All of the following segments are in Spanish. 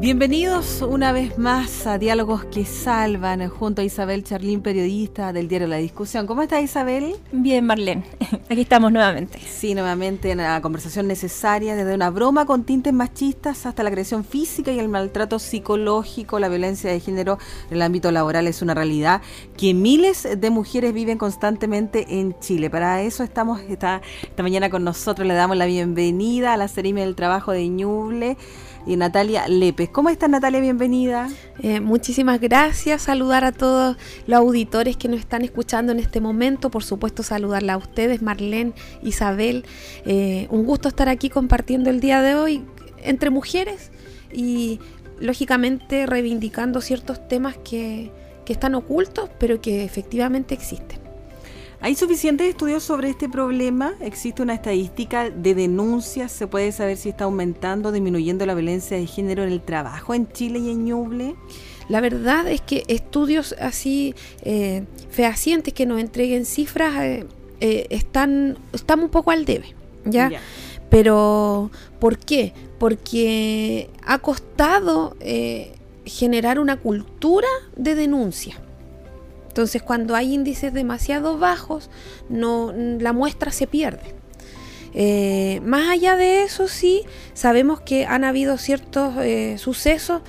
Bienvenidos una vez más a Diálogos que Salvan, junto a Isabel Charlín, periodista del diario La Discusión. ¿Cómo está Isabel? Bien, Marlene. Aquí estamos nuevamente. Sí, nuevamente en la conversación necesaria, desde una broma con tintes machistas hasta la agresión física y el maltrato psicológico, la violencia de género en el ámbito laboral es una realidad que miles de mujeres viven constantemente en Chile. Para eso estamos esta, esta mañana con nosotros, le damos la bienvenida a la Serime del Trabajo de Ñuble y Natalia Lepes. ¿Cómo está Natalia? Bienvenida. Eh, muchísimas gracias. Saludar a todos los auditores que nos están escuchando en este momento. Por supuesto, saludarla a ustedes, Marlene, Isabel. Eh, un gusto estar aquí compartiendo el día de hoy entre mujeres y, lógicamente, reivindicando ciertos temas que, que están ocultos, pero que efectivamente existen. ¿Hay suficientes estudios sobre este problema? ¿Existe una estadística de denuncias? ¿Se puede saber si está aumentando o disminuyendo la violencia de género en el trabajo en Chile y en Ñuble? La verdad es que estudios así eh, fehacientes que nos entreguen cifras eh, eh, están, estamos un poco al debe, ¿ya? Pero, ¿por qué? Porque ha costado generar una cultura de denuncia. Entonces, cuando hay índices demasiado bajos, no, la muestra se pierde. Eh, más allá de eso, sí, sabemos que han habido ciertos eh, sucesos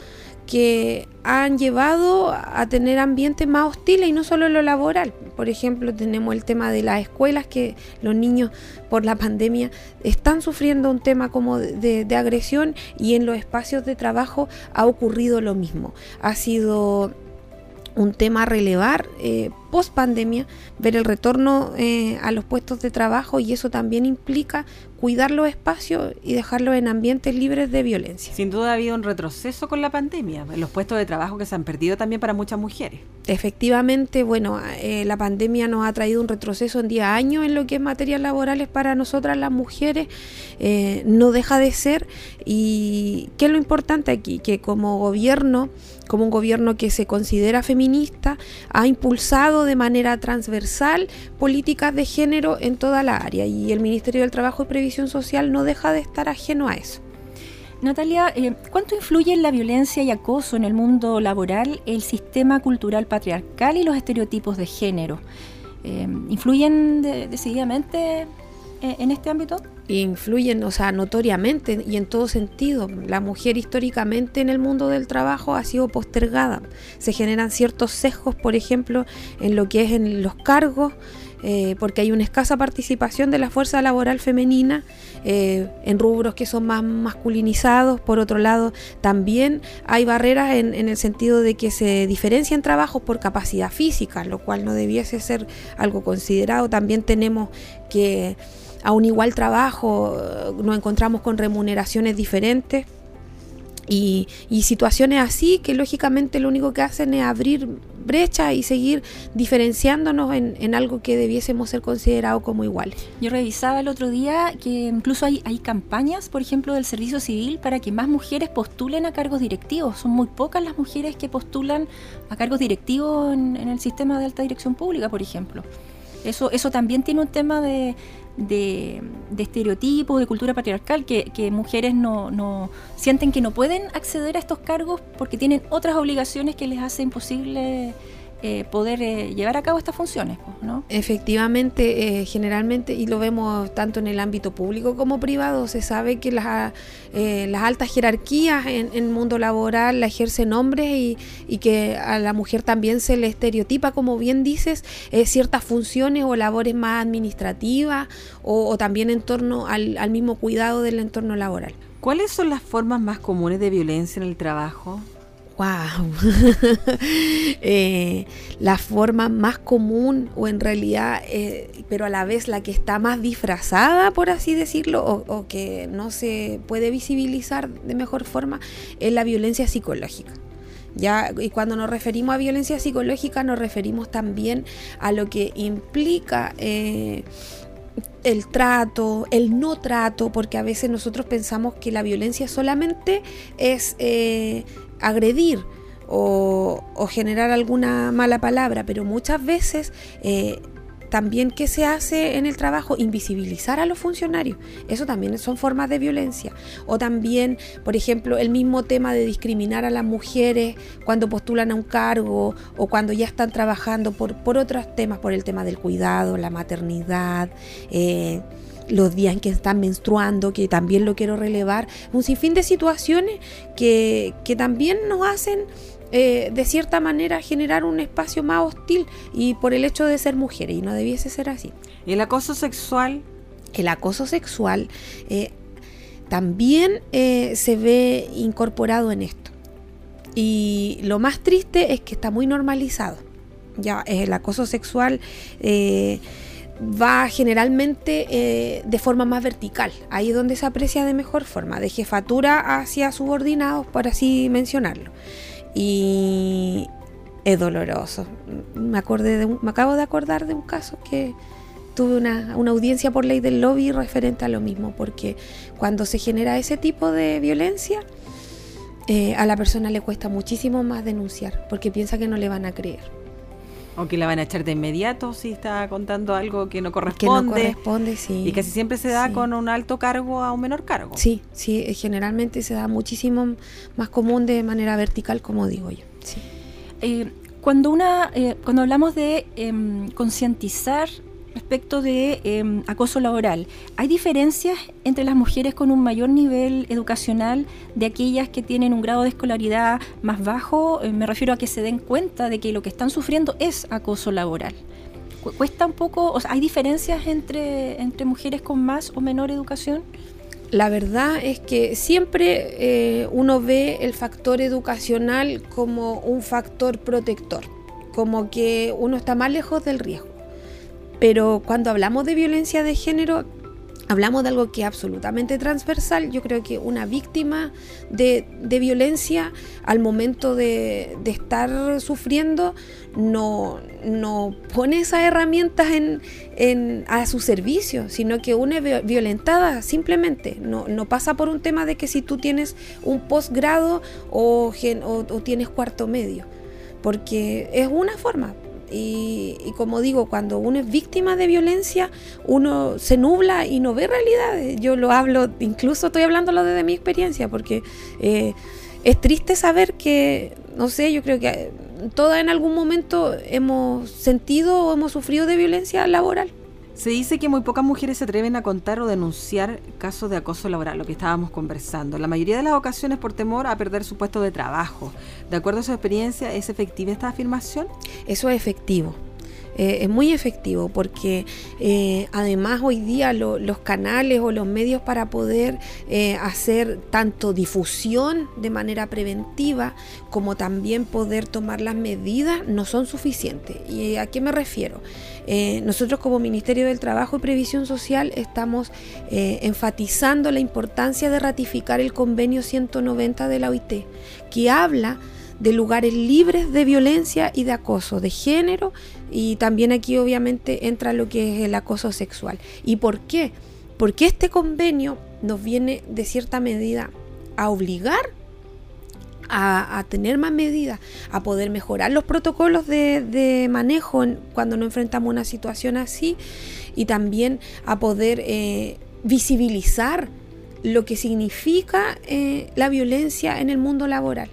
que han llevado a tener ambientes más hostiles y no solo en lo laboral. Por ejemplo, tenemos el tema de las escuelas, que los niños por la pandemia están sufriendo un tema como de, de agresión y en los espacios de trabajo ha ocurrido lo mismo. Ha sido un tema a relevar eh, post pandemia, ver el retorno eh, a los puestos de trabajo y eso también implica cuidar los espacios y dejarlos en ambientes libres de violencia. Sin duda ha habido un retroceso con la pandemia, los puestos de trabajo que se han perdido también para muchas mujeres. Efectivamente, bueno, eh, la pandemia nos ha traído un retroceso en 10 años en lo que es materias laborales para nosotras las mujeres, eh, no deja de ser y ¿qué es lo importante aquí? Que como gobierno, como un gobierno que se considera feminista, ha impulsado de manera transversal políticas de género en toda la área y el Ministerio del Trabajo y Previsión Social no deja de estar ajeno a eso. Natalia, eh, ¿cuánto influye en la violencia y acoso en el mundo laboral el sistema cultural patriarcal y los estereotipos de género? Eh, ¿Influyen decididamente eh, en este ámbito? Influyen, o sea, notoriamente y en todo sentido. La mujer históricamente en el mundo del trabajo ha sido postergada. Se generan ciertos sesgos, por ejemplo, en lo que es en los cargos, eh, porque hay una escasa participación de la fuerza laboral femenina eh, en rubros que son más masculinizados. Por otro lado, también hay barreras en, en, el sentido de que se diferencian trabajos por capacidad física, lo cual no debiese ser algo considerado. También tenemos que a un igual trabajo eh, nos encontramos con remuneraciones diferentes. Y, situaciones así que lógicamente lo único que hacen es abrir brechas y seguir diferenciándonos en, algo que debiésemos ser considerados como iguales. Yo revisaba el otro día que incluso hay, hay campañas, por ejemplo, del servicio civil para que más mujeres postulen a cargos directivos. Son muy pocas las mujeres que postulan a cargos directivos en, en el sistema de alta dirección pública, por ejemplo. Eso, eso también tiene un tema de, de, estereotipos, de cultura patriarcal, que, mujeres no, no, sienten que no pueden acceder a estos cargos porque tienen otras obligaciones que les hacen imposible eh, poder eh, llevar a cabo estas funciones. ¿no? Efectivamente, eh, generalmente, y lo vemos tanto en el ámbito público como privado, se sabe que las, las altas jerarquías en, el mundo laboral la ejercen hombres y, y, que a la mujer también se le estereotipa, como bien dices, ciertas funciones o labores más administrativas o, o también en torno al, al mismo cuidado del entorno laboral. ¿Cuáles son las formas más comunes de violencia en el trabajo? Wow, eh, la forma más común o en realidad, eh, pero a la vez la que está más disfrazada, por así decirlo, o, que no se puede visibilizar de mejor forma, es la violencia psicológica. ¿ya? Y cuando nos referimos a violencia psicológica nos referimos también a lo que implica... Eh, el trato, el no trato, porque a veces nosotros pensamos que la violencia solamente es agredir o, generar alguna mala palabra, pero muchas veces eh, también ¿qué se hace en el trabajo? Invisibilizar a los funcionarios. Eso también son formas de violencia. O también, por ejemplo, el mismo tema de discriminar a las mujeres cuando postulan a un cargo o cuando ya están trabajando por, por otros temas, por el tema del cuidado, la maternidad. Eh, los días en que están menstruando, que también lo quiero relevar, un sinfín de situaciones que, que también nos hacen eh, de cierta manera generar un espacio más hostil y por el hecho de ser mujeres y no debiese ser así. ¿Y el acoso sexual? El acoso sexual eh, también eh, se ve incorporado en esto. Y lo más triste es que está muy normalizado. Ya el acoso sexual va generalmente de forma más vertical. Ahí es donde se aprecia de mejor forma, de jefatura hacia subordinados, por así mencionarlo y es doloroso. Me, acordé me acabo de acordar de un caso que tuve una, audiencia por ley del lobby referente a lo mismo, porque cuando se genera ese tipo de violencia, eh, a la persona le cuesta muchísimo más denunciar, porque piensa que no le van a creer. O que la van a echar de inmediato si está contando algo que no corresponde. Que no corresponde, sí. Y casi siempre se da con un alto cargo a un menor cargo. Sí, sí, eh, generalmente se da muchísimo más común de manera vertical, como digo yo. Sí. Eh, cuando, una, eh, cuando hablamos de em, concientizar respecto de em, acoso laboral. ¿Hay diferencias entre las mujeres con un mayor nivel educacional de aquellas que tienen un grado de escolaridad más bajo? Eh, me refiero a que se den cuenta de que lo que están sufriendo es acoso laboral. ¿Cuesta un poco, o sea, hay diferencias entre, entre mujeres con más o menor educación? La verdad es que siempre eh, uno ve el factor educacional como un factor protector, como que uno está más lejos del riesgo. Pero cuando hablamos de violencia de género, hablamos de algo que es absolutamente transversal. Yo creo que una víctima de, violencia al momento de, estar sufriendo no, no, pone esas herramientas en, a su servicio, sino que una violentada simplemente. No, no, pasa por un tema de que si tú tienes un posgrado o, o tienes cuarto medio, porque es una forma. Y, como digo, cuando uno es víctima de violencia, uno se nubla y no ve realidades. Yo lo hablo, incluso estoy hablándolo desde mi experiencia, porque eh, es triste saber que, no sé, yo creo que todas en algún momento hemos sentido o hemos sufrido de violencia laboral. Se dice que muy pocas mujeres se atreven a contar o denunciar casos de acoso laboral, lo que estábamos conversando. La mayoría de las ocasiones por temor a perder su puesto de trabajo. De acuerdo a su experiencia, ¿es efectiva esta afirmación? Eso es efectivo. Eh, es muy efectivo porque eh, además hoy día los canales o los medios para poder eh, hacer tanto difusión de manera preventiva como también poder tomar las medidas no son suficientes. ¿Y a qué me refiero? nosotros como Ministerio del Trabajo y Previsión Social estamos enfatizando la importancia de ratificar el convenio 190 de la OIT, que habla de lugares libres de violencia y de acoso de género y también aquí obviamente entra lo que es el acoso sexual. ¿Y por qué? Porque este convenio nos viene de cierta medida a obligar a, tener más medidas, a poder mejorar los protocolos de, manejo cuando nos enfrentamos a una situación así y también a poder eh, visibilizar lo que significa eh, la violencia en el mundo laboral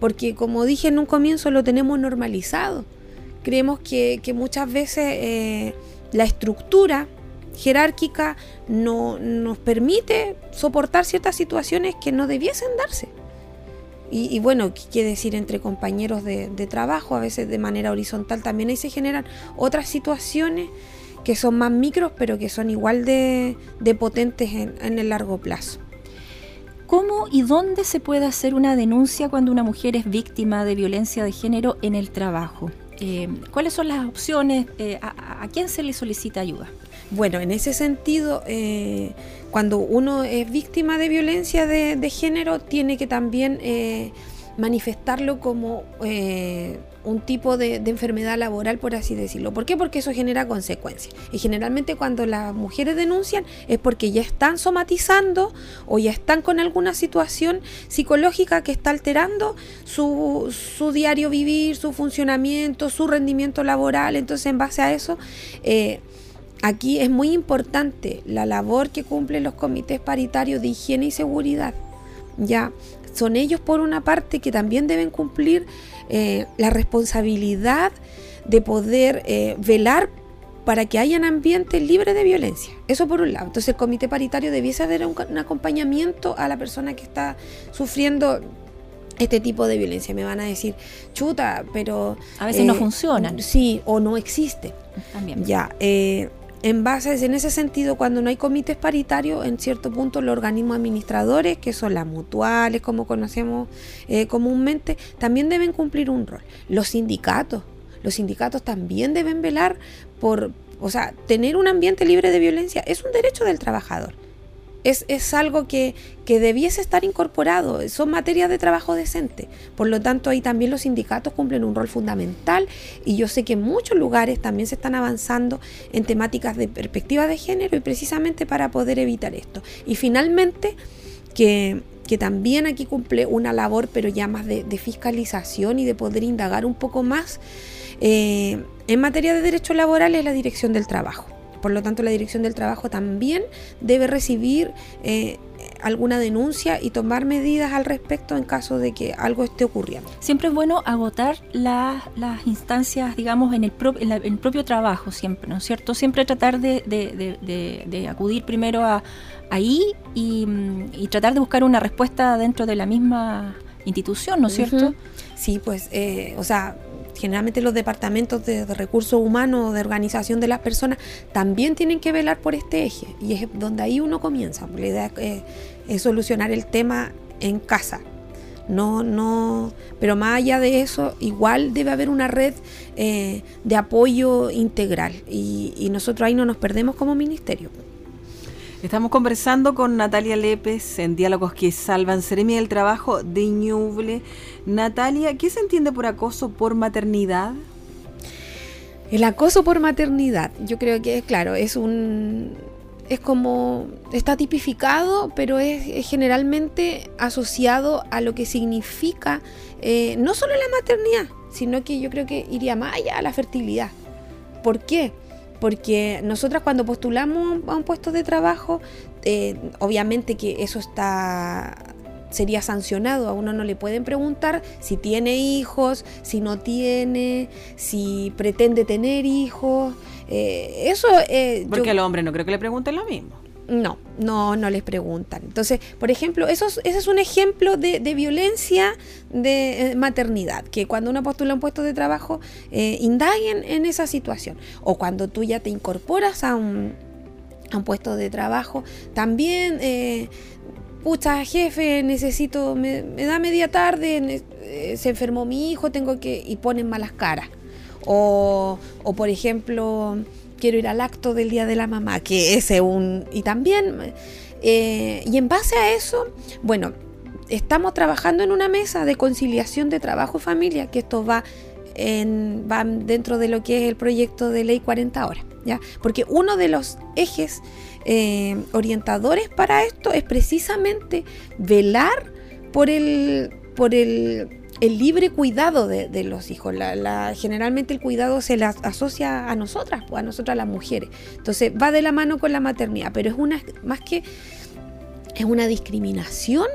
porque como dije en un comienzo lo tenemos normalizado. Creemos que, muchas veces eh, la estructura jerárquica no nos permite soportar ciertas situaciones que no debiesen darse. Y, bueno, ¿qué decir entre compañeros de, trabajo? A veces de manera horizontal también ahí se generan otras situaciones que son más micros, pero que son igual de, potentes en el largo plazo. ¿Cómo y dónde se puede hacer una denuncia cuando una mujer es víctima de violencia de género en el trabajo? Eh, ¿Cuáles son las opciones? Eh, a, quién se le solicita ayuda? Bueno, en ese sentido, eh, cuando uno es víctima de violencia de, género, tiene que también manifestarlo como eh, un tipo de, enfermedad laboral, por así decirlo. ¿Por qué? Porque eso genera consecuencias. Y generalmente cuando las mujeres denuncian es porque ya están somatizando o ya están con alguna situación psicológica que está alterando su, diario vivir, su funcionamiento, su rendimiento laboral. Entonces, en base a eso, eh, aquí es muy importante la labor que cumplen los comités paritarios de higiene y seguridad. Ya son ellos por una parte que también deben cumplir eh, la responsabilidad de poder eh, velar para que haya un ambiente libre de violencia. Eso por un lado. Entonces el comité paritario debiese dar un, acompañamiento a la persona que está sufriendo este tipo de violencia. Me van a decir, chuta, pero... A veces no eh, funciona. Sí, o no existe. También. Ya. Eh, en base, en ese sentido, cuando no hay comités paritarios, en cierto punto los organismos administradores, que son las mutuales, como conocemos eh, comúnmente, también deben cumplir un rol. Los sindicatos, los sindicatos también deben velar por, o sea, tener un ambiente libre de violencia es un derecho del trabajador es, algo que, debiese estar incorporado, son materias de trabajo decente. Por lo tanto, ahí también los sindicatos cumplen un rol fundamental y yo sé que en muchos lugares también se están avanzando en temáticas de perspectiva de género y precisamente para poder evitar esto. Y finalmente, que, también aquí cumple una labor, pero ya más de, fiscalización y de poder indagar un poco más eh, en materia de derechos laborales, la dirección del trabajo. Por lo tanto, la Dirección del Trabajo también debe recibir eh, alguna denuncia y tomar medidas al respecto en caso de que algo esté ocurriendo. Siempre es bueno agotar las instancias, digamos, en el, el, propio trabajo, siempre, ¿no es cierto? Siempre tratar de, acudir primero a, ahí y, tratar de buscar una respuesta dentro de la misma institución, ¿no es cierto? Sí, pues, eh, o sea, generalmente los departamentos de, recursos humanos, de organización de las personas, también tienen que velar por este eje. Y es donde ahí uno comienza. La idea es, solucionar el tema en casa. No, no, pero más allá de eso, igual debe haber una red eh, de apoyo integral y nosotros ahí no nos perdemos como ministerio. Estamos conversando con Natalia Lépez en Diálogos que Salvan Seremi del Trabajo de Ñuble. Natalia, ¿qué se entiende por acoso por maternidad? El acoso por maternidad, yo creo que es claro, es un es como está tipificado, pero es, generalmente asociado a lo que significa eh, no solo la maternidad, sino que yo creo que iría más allá a la fertilidad. ¿Por qué? Porque nosotras cuando postulamos a un puesto de trabajo, eh, obviamente que eso está sería sancionado. A uno no le pueden preguntar si tiene hijos, si no tiene, si pretende tener hijos. Eh, eso. Eh, Porque al hombre no creo que le pregunten lo mismo. No, no, no les preguntan. Entonces, por ejemplo, eso ese es un ejemplo de, violencia de eh, maternidad, que cuando uno postula un puesto de trabajo, eh, indaguen en esa situación. O cuando tú ya te incorporas a un, puesto de trabajo, también, eh, pucha, jefe, necesito, me, da media tarde, eh, se enfermó mi hijo, tengo que, y ponen malas caras. O, o por ejemplo, quiero ir al acto del Día de la Mamá, que es un... Y también, eh, y en base a eso, bueno, estamos trabajando en una mesa de conciliación de trabajo y familia, que esto va, en, va dentro de lo que es el proyecto de ley 40 horas, ¿ya? Porque uno de los ejes eh, orientadores para esto es precisamente velar por el, por el el libre cuidado de, los hijos. La, generalmente el cuidado se la asocia a nosotras, a nosotras las mujeres. Entonces va de la mano con la maternidad, pero es una más que es una discriminación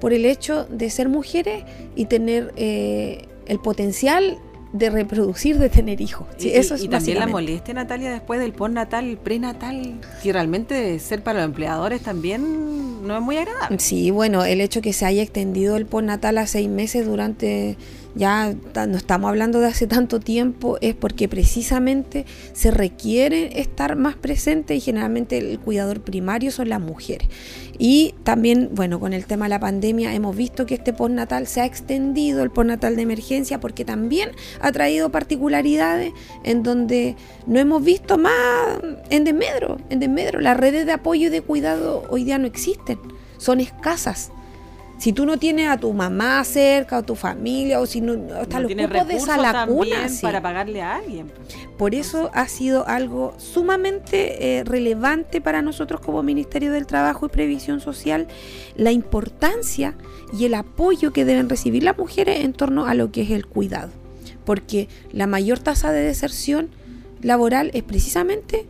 por el hecho de ser mujeres y tener eh, el potencial de reproducir, de tener hijos. y, eso y también la molestia, Natalia, después del postnatal, prenatal, que realmente ser para los empleadores también no es muy agradable. Sí, bueno, el hecho que se haya extendido el postnatal a seis meses durante ya no estamos hablando de hace tanto tiempo, es porque precisamente se requiere estar más presente y generalmente el cuidador primario son las mujeres. Y también, bueno, con el tema de la pandemia hemos visto que este postnatal se ha extendido, el postnatal de emergencia, porque también ha traído particularidades en donde no hemos visto más en desmedro, en desmedro. Las redes de apoyo y de cuidado hoy día no existen, son escasas. Si tú no tienes a tu mamá cerca o tu familia o si no hasta los cupos de esa cuna para pagarle a alguien. Por eso ha sido algo sumamente eh, relevante para nosotros como Ministerio del Trabajo y Previsión Social la importancia y el apoyo que deben recibir las mujeres en torno a lo que es el cuidado. Porque la mayor tasa de deserción laboral es precisamente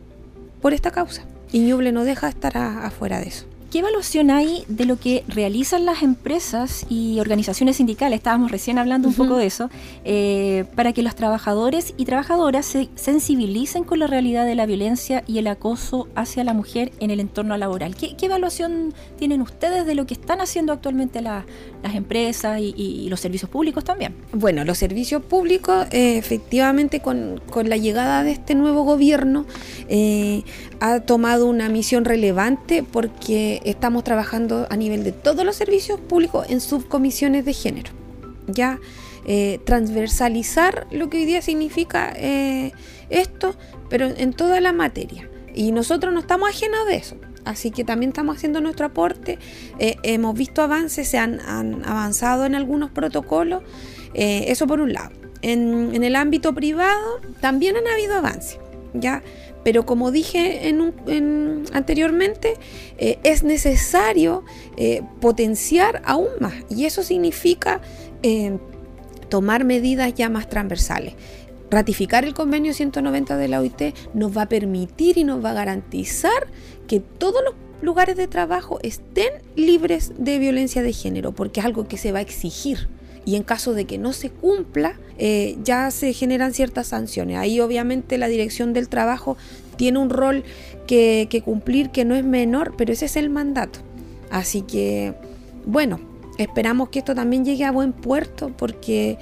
por esta causa. Y Ñuble no deja de estar afuera de eso. ¿Qué evaluación hay de lo que realizan las empresas y organizaciones sindicales? Estábamos recién hablando un poco de eso, eh, para que los trabajadores y trabajadoras se sensibilicen con la realidad de la violencia y el acoso hacia la mujer en el entorno laboral. ¿Qué, evaluación tienen ustedes de lo que están haciendo actualmente las empresas y, los servicios públicos también? Bueno, los servicios públicos, eh, efectivamente, con, la llegada de este nuevo gobierno, eh, ha tomado una misión relevante porque estamos trabajando a nivel de todos los servicios públicos en subcomisiones de género. Ya eh, transversalizar lo que hoy día significa eh, esto, pero en toda la materia. Y nosotros no estamos ajenos de eso. Así que también estamos haciendo nuestro aporte. Eh, hemos visto avances, se han, avanzado en algunos protocolos. eso por un lado. En, el ámbito privado también han habido avances. ¿ya? Pero como dije en anteriormente, eh, es necesario eh, potenciar aún más y eso significa eh, tomar medidas ya más transversales. Ratificar el convenio 190 de la OIT nos va a permitir y nos va a garantizar que todos los lugares de trabajo estén libres de violencia de género, porque es algo que se va a exigir y en caso de que no se cumpla, eh, ya se generan ciertas sanciones. Ahí obviamente la dirección del trabajo tiene un rol que, cumplir que no es menor, pero ese es el mandato. Así que, bueno, esperamos que esto también llegue a buen puerto porque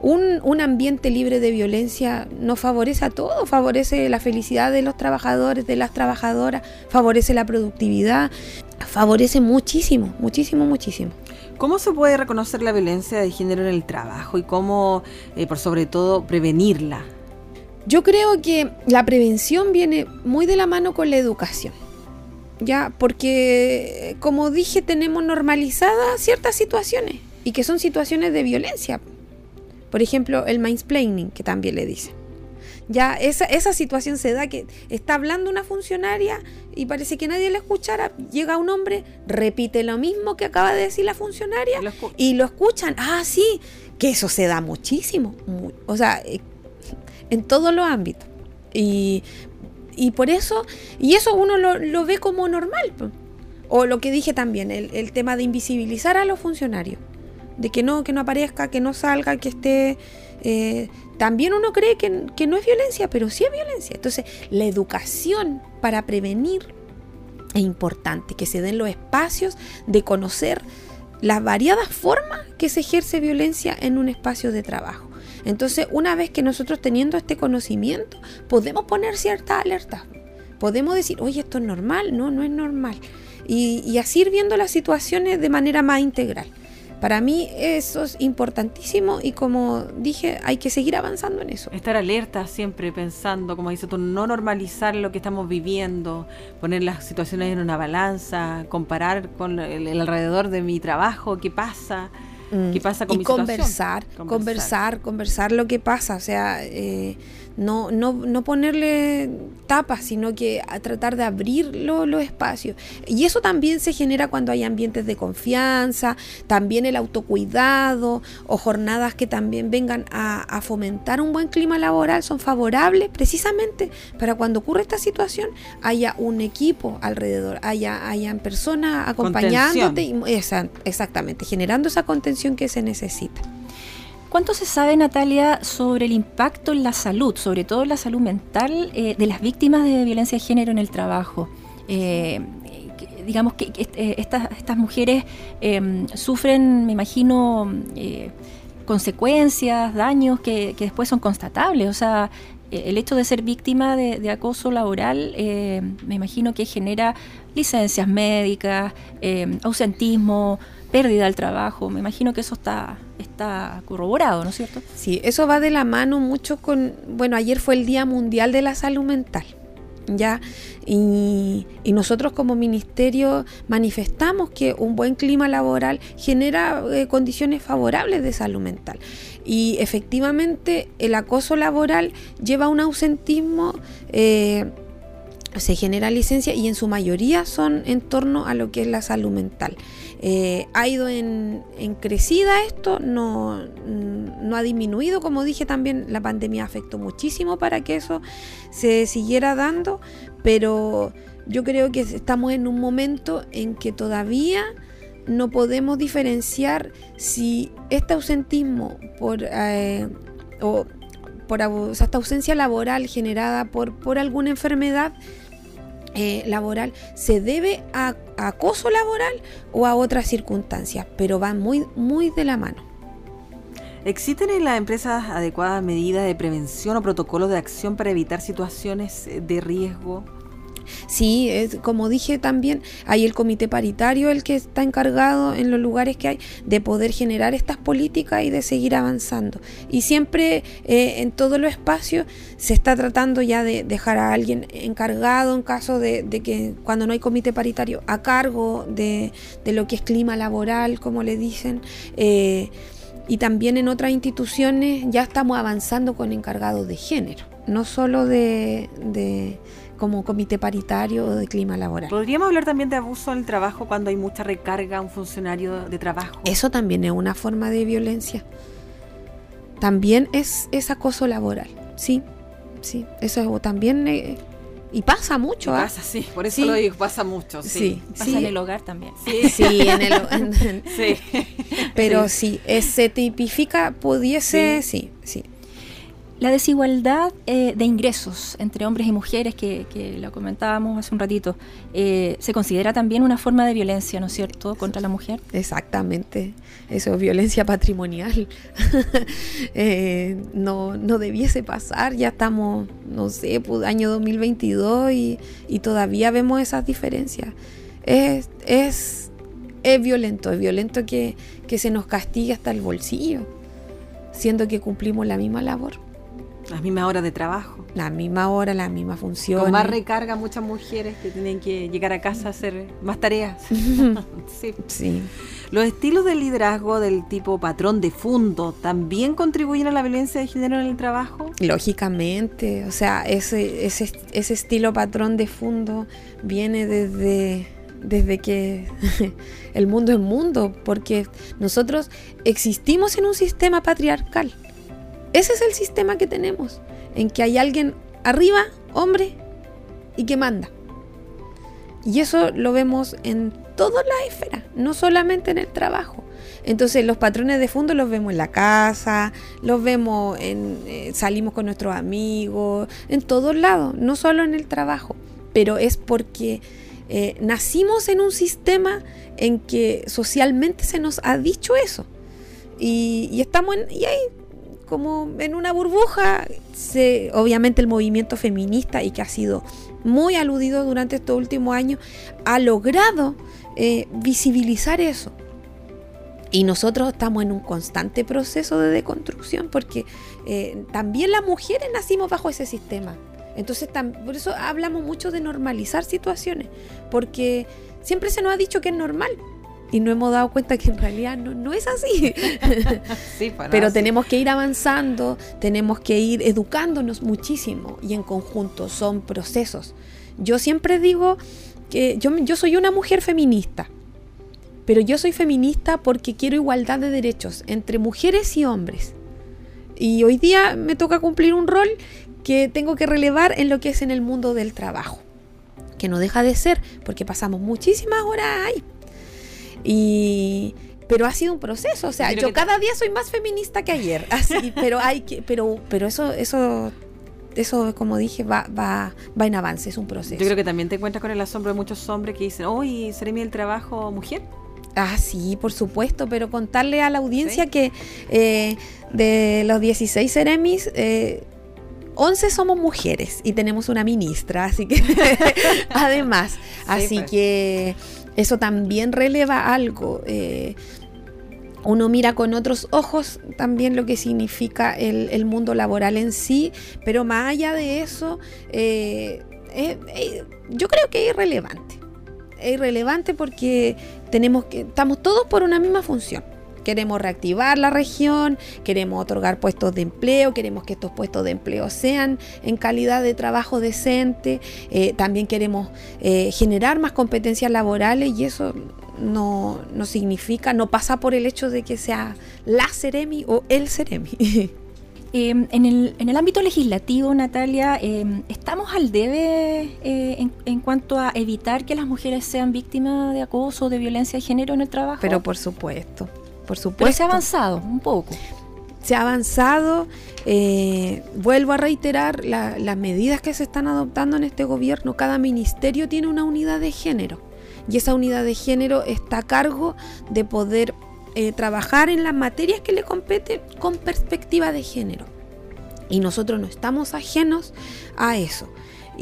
un, un, ambiente libre de violencia no favorece a todo, favorece la felicidad de los trabajadores, de las trabajadoras, favorece la productividad, favorece muchísimo, muchísimo, muchísimo. ¿Cómo se puede reconocer la violencia de género en el trabajo y cómo, eh, por sobre todo, prevenirla? Yo creo que la prevención viene muy de la mano con la educación. Ya, porque como dije, tenemos normalizadas ciertas situaciones y que son situaciones de violencia. Por ejemplo, el mansplaining, que también le dicen. Ya esa, esa situación se da que está hablando una funcionaria y parece que nadie la escuchara. Llega un hombre, repite lo mismo que acaba de decir la funcionaria y lo, escuchan. Ah, sí, que eso se da muchísimo. o sea, eh, en todos los ámbitos. Y, por eso, y eso uno lo, ve como normal. O lo que dije también, el, tema de invisibilizar a los funcionarios. De que no, que no aparezca, que no salga, que esté... Eh, también uno cree que, no es violencia, pero sí es violencia. Entonces, la educación para prevenir es importante, que se den los espacios de conocer las variadas formas que se ejerce violencia en un espacio de trabajo. Entonces, una vez que nosotros teniendo este conocimiento, podemos poner cierta alerta. Podemos decir, oye, esto es normal, no, no es normal. Y, y así ir viendo las situaciones de manera más integral. Para mí eso es importantísimo y como dije, hay que seguir avanzando en eso. Estar alerta siempre pensando, como dices tú, no normalizar lo que estamos viviendo, poner las situaciones en una balanza, comparar con el, alrededor de mi trabajo, qué pasa. Mm. ¿Qué pasa con y conversar, conversar, conversar, conversar lo que pasa. O sea, eh, no, no, no ponerle tapas, sino que a tratar de abrir los espacios. Y eso también se genera cuando hay ambientes de confianza, también el autocuidado o jornadas que también vengan a, fomentar un buen clima laboral son favorables precisamente para cuando ocurre esta situación haya un equipo alrededor, haya hayan personas acompañándote, y, exactamente, generando esa contención que se necesita. ¿Cuánto se sabe, Natalia, sobre el impacto en la salud, sobre todo en la salud mental, eh, de las víctimas de violencia de género en el trabajo? Eh, digamos que, eh, estas, mujeres em, sufren, me imagino, consecuencias, daños que, después son constatables. O sea, el hecho de ser víctima de, acoso laboral, me imagino que genera licencias médicas, ausentismo, pérdida del trabajo. Me imagino que eso está, está corroborado, ¿no es cierto? Sí, eso va de la mano mucho con, bueno, ayer fue el Día Mundial de la Salud Mental. ¿ya? Y, nosotros como ministerio manifestamos que un buen clima laboral genera eh, condiciones favorables de salud mental. Y efectivamente el acoso laboral lleva a un ausentismo eh, se genera licencia y en su mayoría son en torno a lo que es la salud mental. Eh, ha ido en, crecida esto, no, no, ha disminuido, como dije también, la pandemia afectó muchísimo para que eso se siguiera dando, pero yo creo que estamos en un momento en que todavía no podemos diferenciar si este ausentismo por... Eh, o, por esta ausencia laboral generada por, por alguna enfermedad eh, laboral se debe a, acoso laboral o a otras circunstancias, pero van muy, muy de la mano. ¿Existen en las empresas adecuadas medidas de prevención o protocolos de acción para evitar situaciones de riesgo Sí, es, como dije también, hay el comité paritario el que está encargado en los lugares que hay de poder generar estas políticas y de seguir avanzando. Y siempre eh, en todos los espacios se está tratando ya de dejar a alguien encargado en caso de, que cuando no hay comité paritario a cargo de, lo que es clima laboral, como le dicen. Eh, y también en otras instituciones ya estamos avanzando con encargados de género, no solo de como comité paritario de clima laboral. ¿Podríamos hablar también de abuso en el trabajo cuando hay mucha recarga a un funcionario de trabajo? Eso también es una forma de violencia. También es, es acoso laboral, sí, sí. Eso también... Eh, y pasa mucho. ¿ah? Pasa, sí, por eso lo digo, pasa mucho. Sí, pasa en el hogar también. Sí, sí en el sí. Pero sí, se tipifica, pudiese, sí, sí. La desigualdad eh, de ingresos entre hombres y mujeres, que, lo comentábamos hace un ratito, eh, se considera también una forma de violencia, ¿no es cierto?, contra la mujer. Exactamente, eso es violencia patrimonial. Eh, no, no debiese pasar, ya estamos, no sé, pues, año 2022 y, y todavía vemos esas diferencias. Es, es, es violento, es violento que, que se nos castigue hasta el bolsillo, siendo que cumplimos la misma labor. Las mismas horas de trabajo. La misma hora, la misma función. Con más recarga muchas mujeres que tienen que llegar a casa a hacer más tareas. sí. sí. Los estilos de liderazgo del tipo patrón de fondo también contribuyen a la violencia de género en el trabajo. Lógicamente, o sea, ese, ese, ese estilo patrón de fondo viene desde desde que el mundo es mundo, porque nosotros existimos en un sistema patriarcal. Ese es el sistema que tenemos, en que hay alguien arriba, hombre, y que manda. Y eso lo vemos en todas las esferas, no solamente en el trabajo. Entonces los patrones de fondo los vemos en la casa, los vemos en eh, salimos con nuestros amigos, en todos lados, no solo en el trabajo, pero es porque eh, nacimos en un sistema en que socialmente se nos ha dicho eso. Y, estamos en, y ahí como en una burbuja. Se, obviamente el movimiento feminista y que ha sido muy aludido durante estos últimos años, ha logrado eh, visibilizar eso. Y nosotros estamos en un constante proceso de deconstrucción porque eh, también las mujeres nacimos bajo ese sistema. Entonces, por eso hablamos mucho de normalizar situaciones, porque siempre se nos ha dicho que es normal, y no hemos dado cuenta que en realidad no, es así. Pero tenemos que ir avanzando, tenemos que ir educándonos muchísimo y en conjunto son procesos. Yo siempre digo que yo, yo soy una mujer feminista, pero yo soy feminista porque quiero igualdad de derechos entre mujeres y hombres. Y hoy día me toca cumplir un rol que tengo que relevar en lo que es en el mundo del trabajo, que no deja de ser, porque pasamos muchísimas horas ahí. Y pero ha sido un proceso, o sea, yo cada día soy más feminista que ayer, así, pero hay que pero pero eso eso eso, como dije, va, va, va en avance, es un proceso. Yo creo que también te encuentras con el asombro de muchos hombres que dicen, hoy seré mi el trabajo mujer? Ah, sí, por supuesto, pero contarle a la audiencia que eh, de los 16 Ceremis, eh, 11 somos mujeres y tenemos una ministra, así que además, así pues. que eso también releva algo. Eh, uno mira con otros ojos también lo que significa el, mundo laboral en sí, pero más allá de eso, eh, yo creo que es irrelevante. Es irrelevante porque tenemos que, estamos todos por una misma función. Queremos reactivar la región, queremos otorgar puestos de empleo, queremos que estos puestos de empleo sean en calidad de trabajo decente, eh, también queremos eh, generar más competencias laborales y eso no, no, significa, no pasa por el hecho de que sea la Ceremi o el Ceremi. Em, en, el, en, el, ámbito legislativo, Natalia, em, ¿estamos al debe eh, en, en, cuanto a evitar que las mujeres sean víctimas de acoso o de violencia de género en el trabajo? Pero por supuesto, por supuesto. Pero se ha avanzado un poco. Se ha avanzado, eh, vuelvo a reiterar las medidas que se están adoptando en este gobierno. Cada ministerio tiene una unidad de género y esa unidad de género está a cargo de poder eh, trabajar en las materias que le competen con perspectiva de género. Y nosotros no estamos ajenos a eso.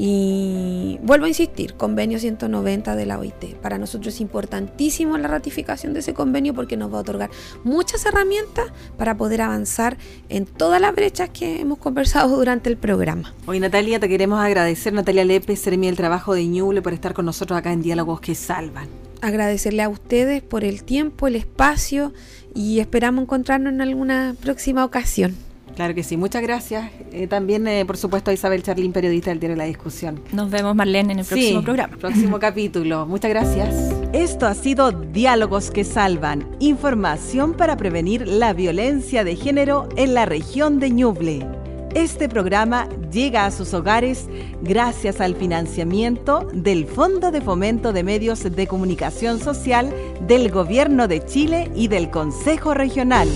Y vuelvo a insistir, convenio 190 de la OIT. Para nosotros es importantísimo la ratificación de ese convenio porque nos va a otorgar muchas herramientas para poder avanzar en todas las brechas que hemos conversado durante el programa. Hoy Natalia, te queremos agradecer, Natalia Lepe, Seremi el trabajo de Ñuble, por estar con nosotros acá en Diálogos que Salvan. Agradecerle a ustedes por el tiempo, el espacio y esperamos encontrarnos en alguna próxima ocasión. Claro que sí, muchas gracias. Eh, también, eh, por supuesto, a Isabel Charlín, periodista del diario La Discusión. Nos vemos, Marlene, en el próximo programa. Próximo capítulo. Muchas gracias. Esto ha sido Diálogos que Salvan, información para prevenir la violencia de género en la región de Ñuble. Este programa llega a sus hogares gracias al financiamiento del Fondo de Fomento de Medios de Comunicación Social del Gobierno de Chile y del Consejo Regional.